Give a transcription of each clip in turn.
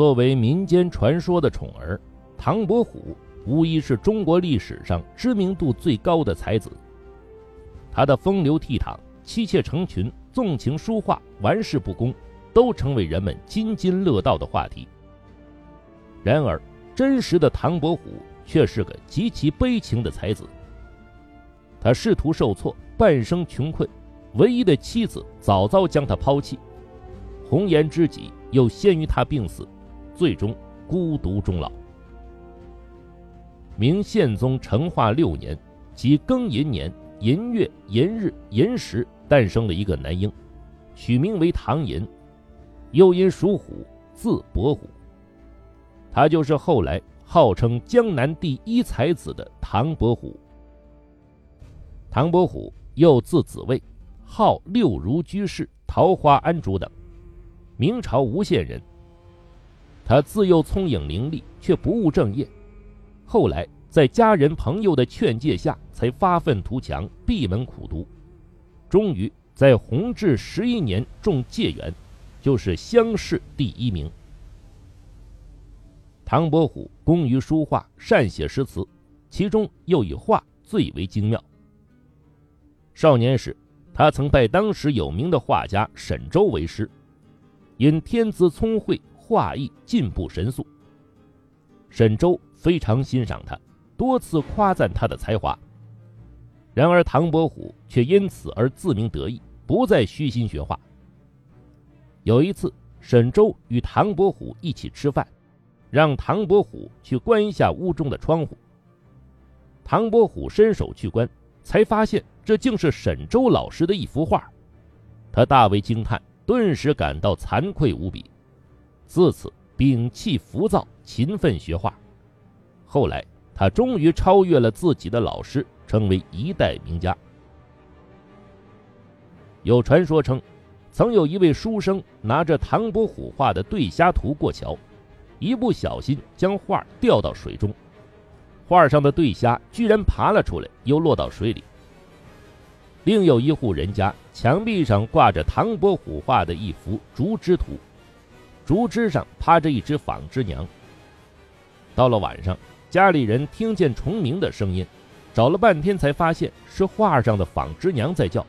作为民间传说的宠儿，唐伯虎无疑是中国历史上知名度最高的才子。他的风流倜傥、妻妾成群、纵情书画、玩世不恭，都成为人们津津乐道的话题。然而，真实的唐伯虎却是个极其悲情的才子。他仕途受挫，半生穷困，唯一的妻子早早将他抛弃，红颜知己又先于他病死，最终孤独终老。明宪宗成化六年，即庚寅年。寅月寅日寅时诞生了一个男婴，取名为唐寅，又因属虎，字伯虎。他就是后来号称江南第一才子的唐伯虎。唐伯虎又字子卫，号六如居士、桃花庵主等，明朝吴县人。他自幼聪颖伶俐，却不务正业，后来。在家人朋友的劝诫下，才发愤图强，闭门苦读，终于在弘治十一年中解元，就是乡试第一名。唐伯虎工于书画，善写诗词，其中又以画最为精妙。少年时，他曾拜当时有名的画家沈周为师，因天资聪慧，画艺进步神速。沈周非常欣赏他。多次夸赞他的才华，然而唐伯虎却因此而自鸣得意，不再虚心学画。有一次，沈周与唐伯虎一起吃饭，让唐伯虎去关一下屋中的窗户。唐伯虎伸手去关，才发现这竟是沈周老师的一幅画，他大为惊叹，顿时感到惭愧无比，自此摒弃浮躁，勤奋学画。后来。他终于超越了自己的老师，成为一代名家。有传说称，曾有一位书生拿着唐伯虎画的对虾图过桥，一不小心将画掉到水中，画上的对虾居然爬了出来，又落到水里。另有一户人家墙壁上挂着唐伯虎画的一幅竹枝图，竹枝上趴着一只纺织娘。到了晚上。家里人听见虫鸣的声音，找了半天才发现是画上的纺织娘在叫。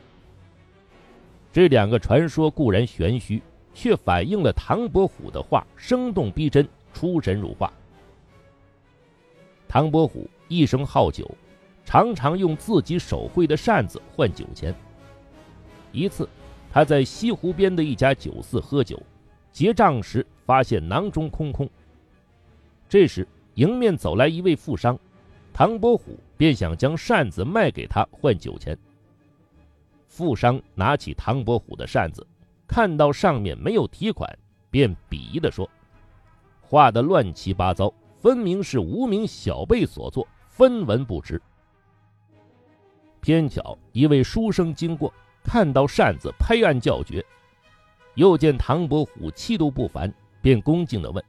这两个传说固然玄虚，却反映了唐伯虎的画生动逼真、出神入化。唐伯虎一生好酒，常常用自己手绘的扇子换酒钱。一次，他在西湖边的一家酒肆喝酒，结账时发现囊中空空。这时，迎面走来一位富商，唐伯虎便想将扇子卖给他换酒钱。富商拿起唐伯虎的扇子，看到上面没有提款，便鄙夷地说：“画的乱七八糟，分明是无名小辈所作，分文不值。”偏巧一位书生经过，看到扇子，拍案叫绝。又见唐伯虎气度不凡，便恭敬地问。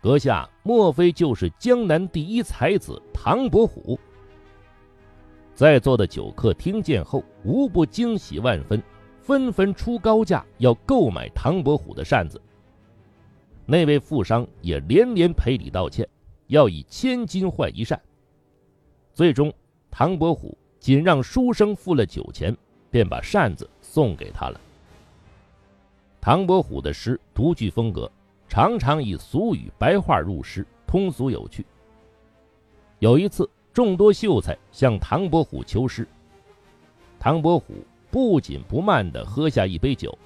阁下莫非就是江南第一才子唐伯虎？在座的酒客听见后，无不惊喜万分，纷纷出高价要购买唐伯虎的扇子。那位富商也连连赔礼道歉，要以千金换一扇。最终，唐伯虎仅让书生付了酒钱，便把扇子送给他了。唐伯虎的诗独具风格。常常以俗语白话入诗，通俗有趣。有一次，众多秀才向唐伯虎求诗，唐伯虎不紧不慢地喝下一杯酒，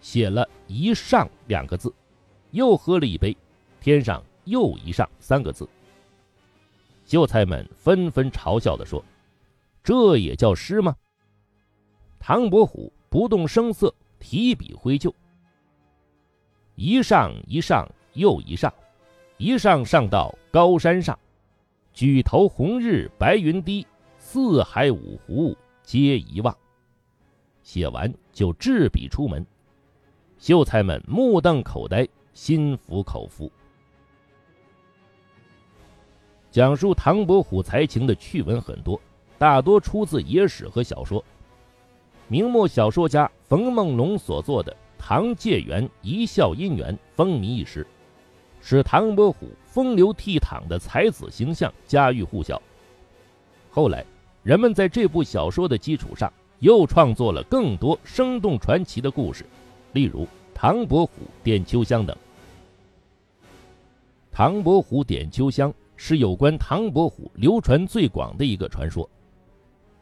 写了一上两个字，又喝了一杯，添上又一上三个字。秀才们纷纷嘲笑地说：“这也叫诗吗？”唐伯虎不动声色，提笔挥就。一上一上又一上，一上上到高山上，举头红日白云低，四海五湖皆一望。写完就执笔出门，秀才们目瞪口呆，心服口服。讲述唐伯虎才情的趣闻很多，大多出自野史和小说。明末小说家冯梦龙所作的。唐介元一笑姻缘风靡一时，使唐伯虎风流倜傥的才子形象家喻户晓。后来，人们在这部小说的基础上，又创作了更多生动传奇的故事，例如《唐伯虎点秋香》等。《唐伯虎点秋香》是有关唐伯虎流传最广的一个传说，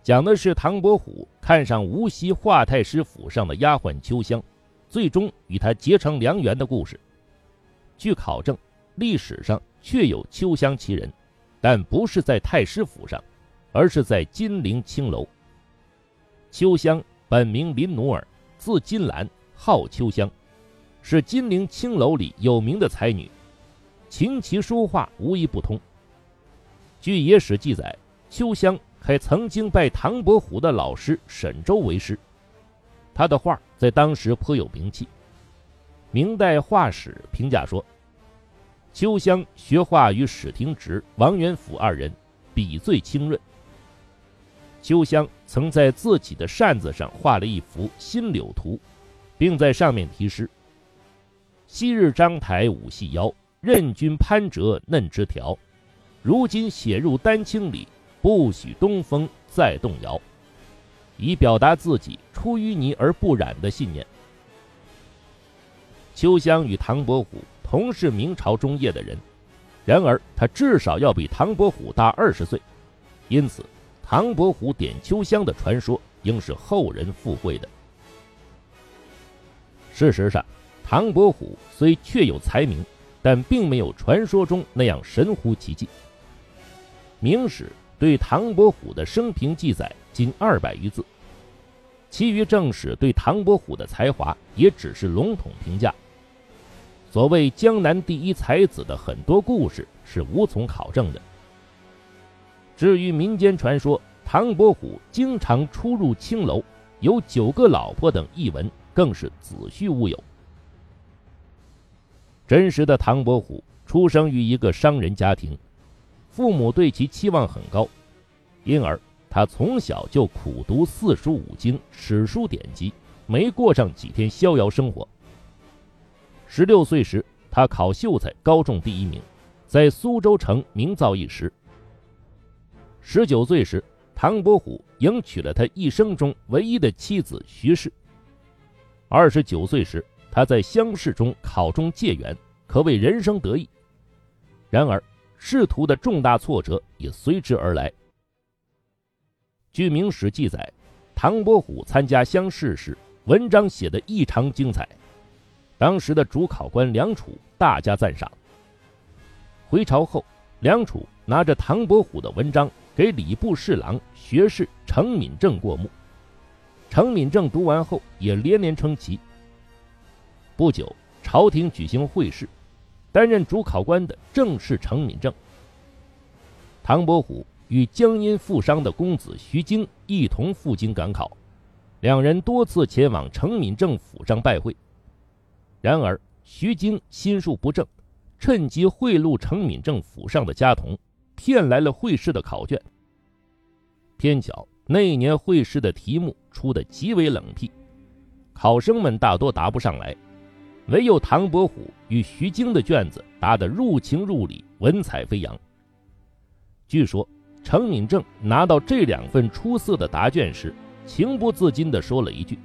讲的是唐伯虎看上无锡华太师府上的丫鬟秋香，最终与他结成良缘的故事。据考证，历史上确有秋香其人，但不是在太师府上。而是在金陵青楼。秋香本名林奴儿，字金兰，号秋香，是金陵青楼里有名的才女，琴棋书画无一不通。据野史记载，秋香还曾经拜唐伯虎的老师沈周为师，他的画在当时颇有名气。明代画史评价说，秋香学画与史廷直、王元甫二人，笔最清润。秋香曾在自己的扇子上画了一幅《新柳图》，并在上面题诗：“昔日章台舞细腰，任君攀折嫩枝条。如今写入丹青里，不许东风再动摇。”以表达自己出淤泥而不染的信念。秋香与唐伯虎同是明朝中叶的人，然而他至少要比唐伯虎大二十岁，因此。唐伯虎点秋香的传说应是后人附会的。事实上，唐伯虎虽确有才名，但并没有传说中那样神乎其技。《明史》对唐伯虎的生平记载仅二百余字，其余正史对唐伯虎的才华也只是笼统评价。所谓江南第一才子的很多故事是无从考证的。至于民间传说唐伯虎经常出入青楼，有九个老婆等译文，更是子虚乌有。真实的唐伯虎出生于一个商人家庭，父母对其期望很高，因而他从小就苦读四书五经、史书典籍，没过上几天逍遥生活。十六岁时，他考秀才，高中第一名，在苏州城名噪一时。十九岁时，唐伯虎迎娶了他一生中唯一的妻子徐氏。二十九岁时，他在乡试中考中解元，可谓人生得意。然而，仕途的重大挫折也随之而来。据《明史》记载，唐伯虎参加乡试时，文章写得异常精彩，当时的主考官梁楚大加赞赏。回朝后，梁楚拿着唐伯虎的文章。给礼部侍郎、学士程敏正过目，程敏正读完后也连连称奇。不久，朝廷举行会试，担任主考官的正是程敏正。唐伯虎与江阴富商的公子徐经一同赴京赶考，两人多次前往程敏正府上拜会。然而，徐经心术不正，趁机贿赂程敏正府上的家童。骗来了会试的考卷。偏巧那一年会试的题目出的极为冷僻，考生们大多答不上来，唯有唐伯虎与徐经的卷子答得入情入理，文采飞扬。据说程敏正拿到这两份出色的答卷时，情不自禁地说了一句：“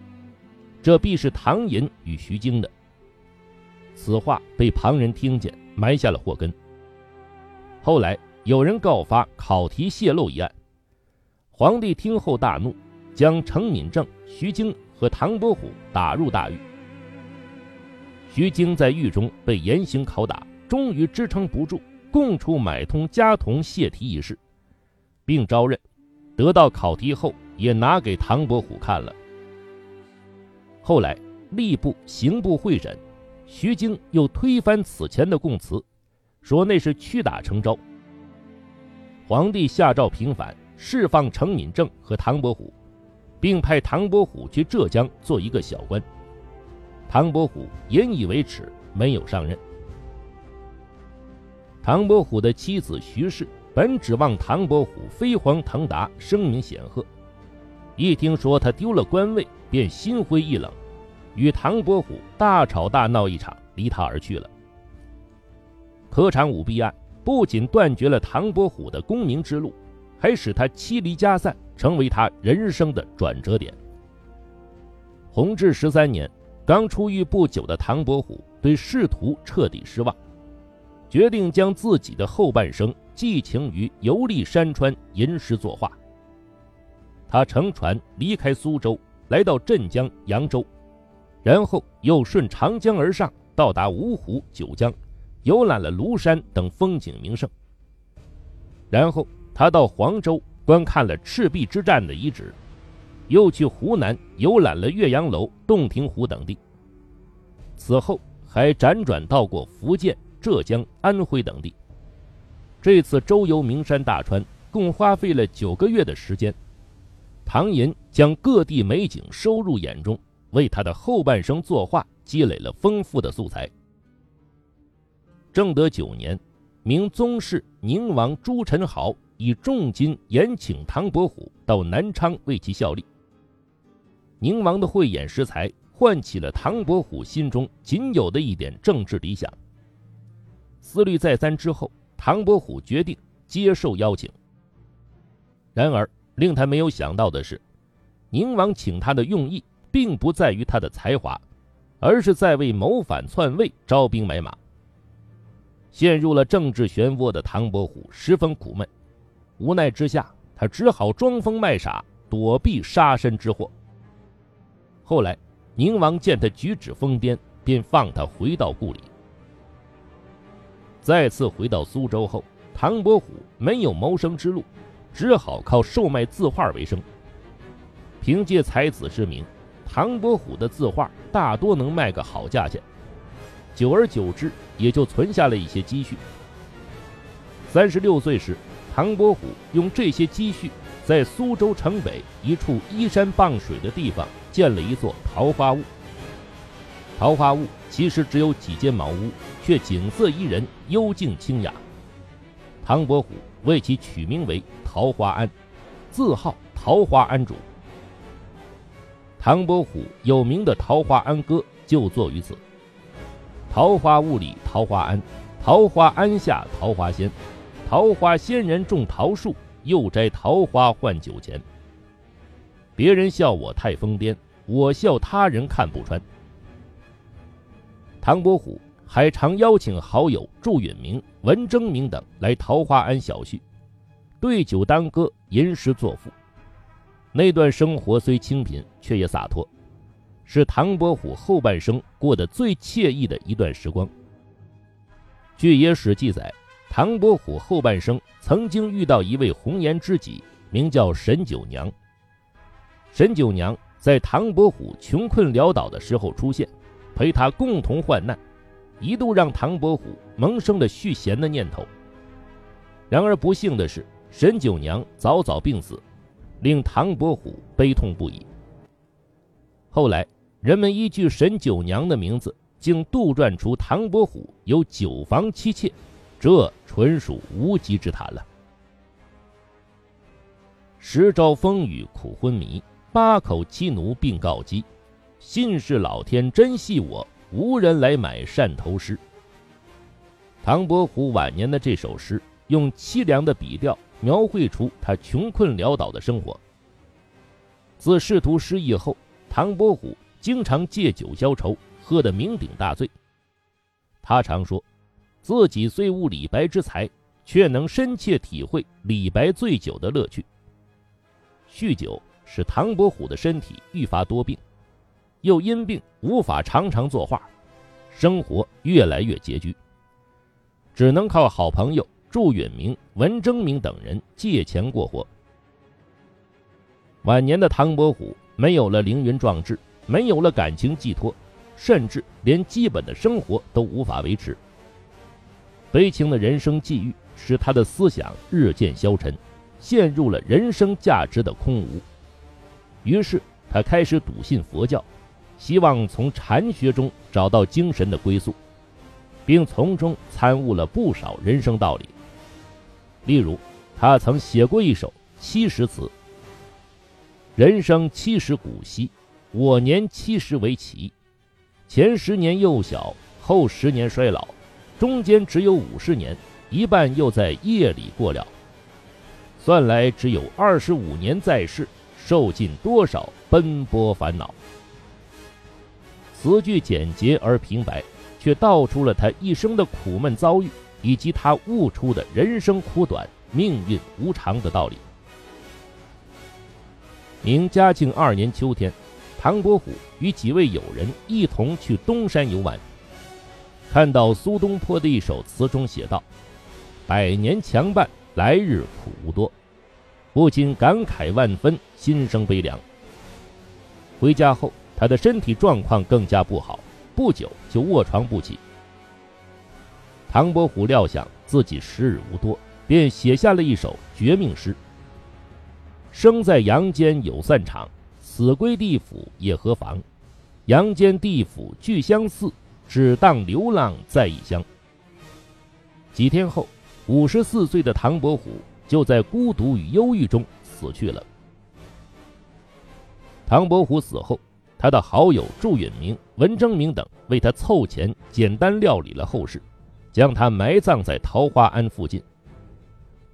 这必是唐寅与徐经的。”此话被旁人听见，埋下了祸根。后来。有人告发考题泄露一案，皇帝听后大怒，将程敏正、徐经和唐伯虎打入大狱。徐经在狱中被严刑拷打，终于支撑不住，供出买通家童泄题一事，并招认，得到考题后也拿给唐伯虎看了。后来吏部、刑部会审，徐经又推翻此前的供词，说那是屈打成招。皇帝下诏平反，释放程敏正和唐伯虎，并派唐伯虎去浙江做一个小官。唐伯虎引以为耻，没有上任。唐伯虎的妻子徐氏本指望唐伯虎飞黄腾达，声名显赫，一听说他丢了官位，便心灰意冷，与唐伯虎大吵大闹一场，离他而去了。科场舞弊案不仅断绝了唐伯虎的功名之路，还使他妻离家散，成为他人生的转折点。弘治十三年，刚出狱不久的唐伯虎对仕途彻底失望，决定将自己的后半生寄情于游历山川、吟诗作画。他乘船离开苏州，来到镇江、扬州，然后又顺长江而上，到达芜湖、九江，游览了庐山等风景名胜。然后他到黄州观看了赤壁之战的遗址。又去湖南游览了岳阳楼、洞庭湖等地。此后还辗转到过福建、浙江、安徽等地。这次周游名山大川，共花费了九个月的时间。唐寅将各地美景收入眼中，为他的后半生作画积累了丰富的素材。正德九年，明宗室宁王朱宸濠以重金延请唐伯虎到南昌为其效力。宁王的慧眼识才，唤起了唐伯虎心中仅有的一点政治理想。思虑再三之后，唐伯虎决定接受邀请。然而，令他没有想到的是，宁王请他的用意并不在于他的才华，而是在为谋反篡位招兵买马。陷入了政治漩涡的唐伯虎十分苦闷，无奈之下，他只好装疯卖傻，躲避杀身之祸。后来，宁王见他举止疯癫，便放他回到故里。再次回到苏州后，唐伯虎没有谋生之路，只好靠售卖字画为生。凭借才子之名，唐伯虎的字画大多能卖个好价钱，久而久之，也就存下了一些积蓄。三十六岁时，唐伯虎用这些积蓄，在苏州城北一处依山傍水的地方。建了一座桃花坞。桃花坞其实只有几间茅屋，却景色宜人，幽静清雅。唐伯虎为其取名为桃花庵，自号桃花庵主。唐伯虎有名的《桃花庵歌》就作于此。桃花坞里桃花庵，桃花庵下桃花仙，桃花仙人种桃树，又摘桃花换酒钱。别人笑我太疯癫，我笑他人看不穿。唐伯虎还常邀请好友祝允明、文征明等来桃花庵小叙，对酒当歌，吟诗作赋。那段生活虽清贫，却也洒脱，是唐伯虎后半生过得最惬意的一段时光。据野史记载，唐伯虎后半生曾经遇到一位红颜知己，名叫沈九娘。沈九娘在唐伯虎穷困潦倒的时候出现，陪他共同患难，一度让唐伯虎萌生了续弦的念头。然而不幸的是，沈九娘早早病死，令唐伯虎悲痛不已。后来，人们依据沈九娘的名字，竟杜撰出唐伯虎有九房妻妾，这纯属无稽之谈了。十朝风雨苦昏迷。八口妻奴并告急，信是老天真系我，无人来买汕头诗。唐伯虎晚年的这首诗，用凄凉的笔调描绘出他穷困潦倒的生活。自仕途失意后，唐伯虎经常借酒消愁，喝得酩酊大醉。他常说，自己虽无李白之才，却能深切体会李白醉酒的乐趣。酗酒。使唐伯虎的身体愈发多病，又因病无法常常作画，生活越来越拮据，只能靠好朋友祝允明、文征明等人借钱过活。晚年的唐伯虎没有了凌云壮志，没有了感情寄托，甚至连基本的生活都无法维持。悲情的人生际遇使他的思想日渐消沉，陷入了人生价值的空无。于是他开始笃信佛教，希望从禅学中找到精神的归宿，并从中参悟了不少人生道理。例如，他曾写过一首七十词：“人生七十古稀，我年七十为奇。前十年幼小，后十年衰老，中间只有五十年，一半又在夜里过了，算来只有二十五年在世，受尽多少奔波烦恼。词句简洁而平白，却道出了他一生的苦闷遭遇，以及他悟出的人生苦短、命运无常的道理。明嘉靖二年秋天，唐伯虎与几位友人一同去东山游玩，看到苏东坡的一首词中写道：“百年强伴，来日苦无多。”不禁感慨万分，心生悲凉。回家后，他的身体状况更加不好，不久就卧床不起。唐伯虎料想自己时日无多，便写下了一首绝命诗。生在阳间有散场，死归地府也何妨？阳间地府俱相似，只当流浪在异乡。几天后，五十四岁的唐伯虎就在孤独与忧郁中死去了。唐伯虎死后，他的好友祝允明、文征明等为他凑钱，简单料理了后事，将他埋葬在桃花庵附近。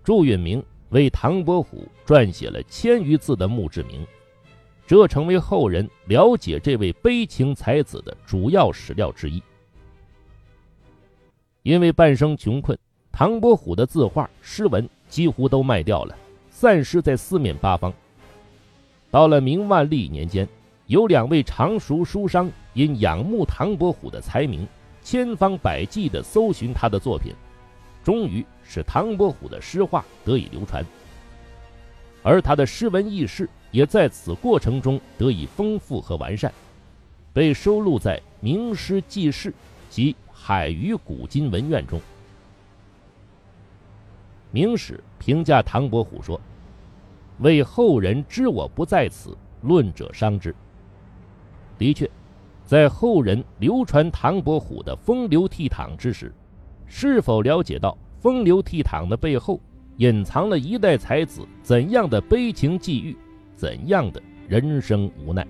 祝允明。为唐伯虎撰写了千余字的墓志铭，这成为后人了解这位悲情才子的主要史料之一。因为半生穷困，唐伯虎的字画、诗文几乎都卖掉了，散失在四面八方。到了明万历年间，有两位常熟书商因仰慕唐伯虎的才名，千方百计地搜寻他的作品。终于使唐伯虎的诗画得以流传，而他的诗文轶事也在此过程中得以丰富和完善，被收录在《名诗记事》及《海虞古今文苑》中。《明史》评价唐伯虎说：“为后人知我不在此，论者伤之。”的确，在后人流传唐伯虎的风流倜傥之时。是否了解到风流倜傥的背后，隐藏了一代才子怎样的悲情际遇，怎样的人生无奈？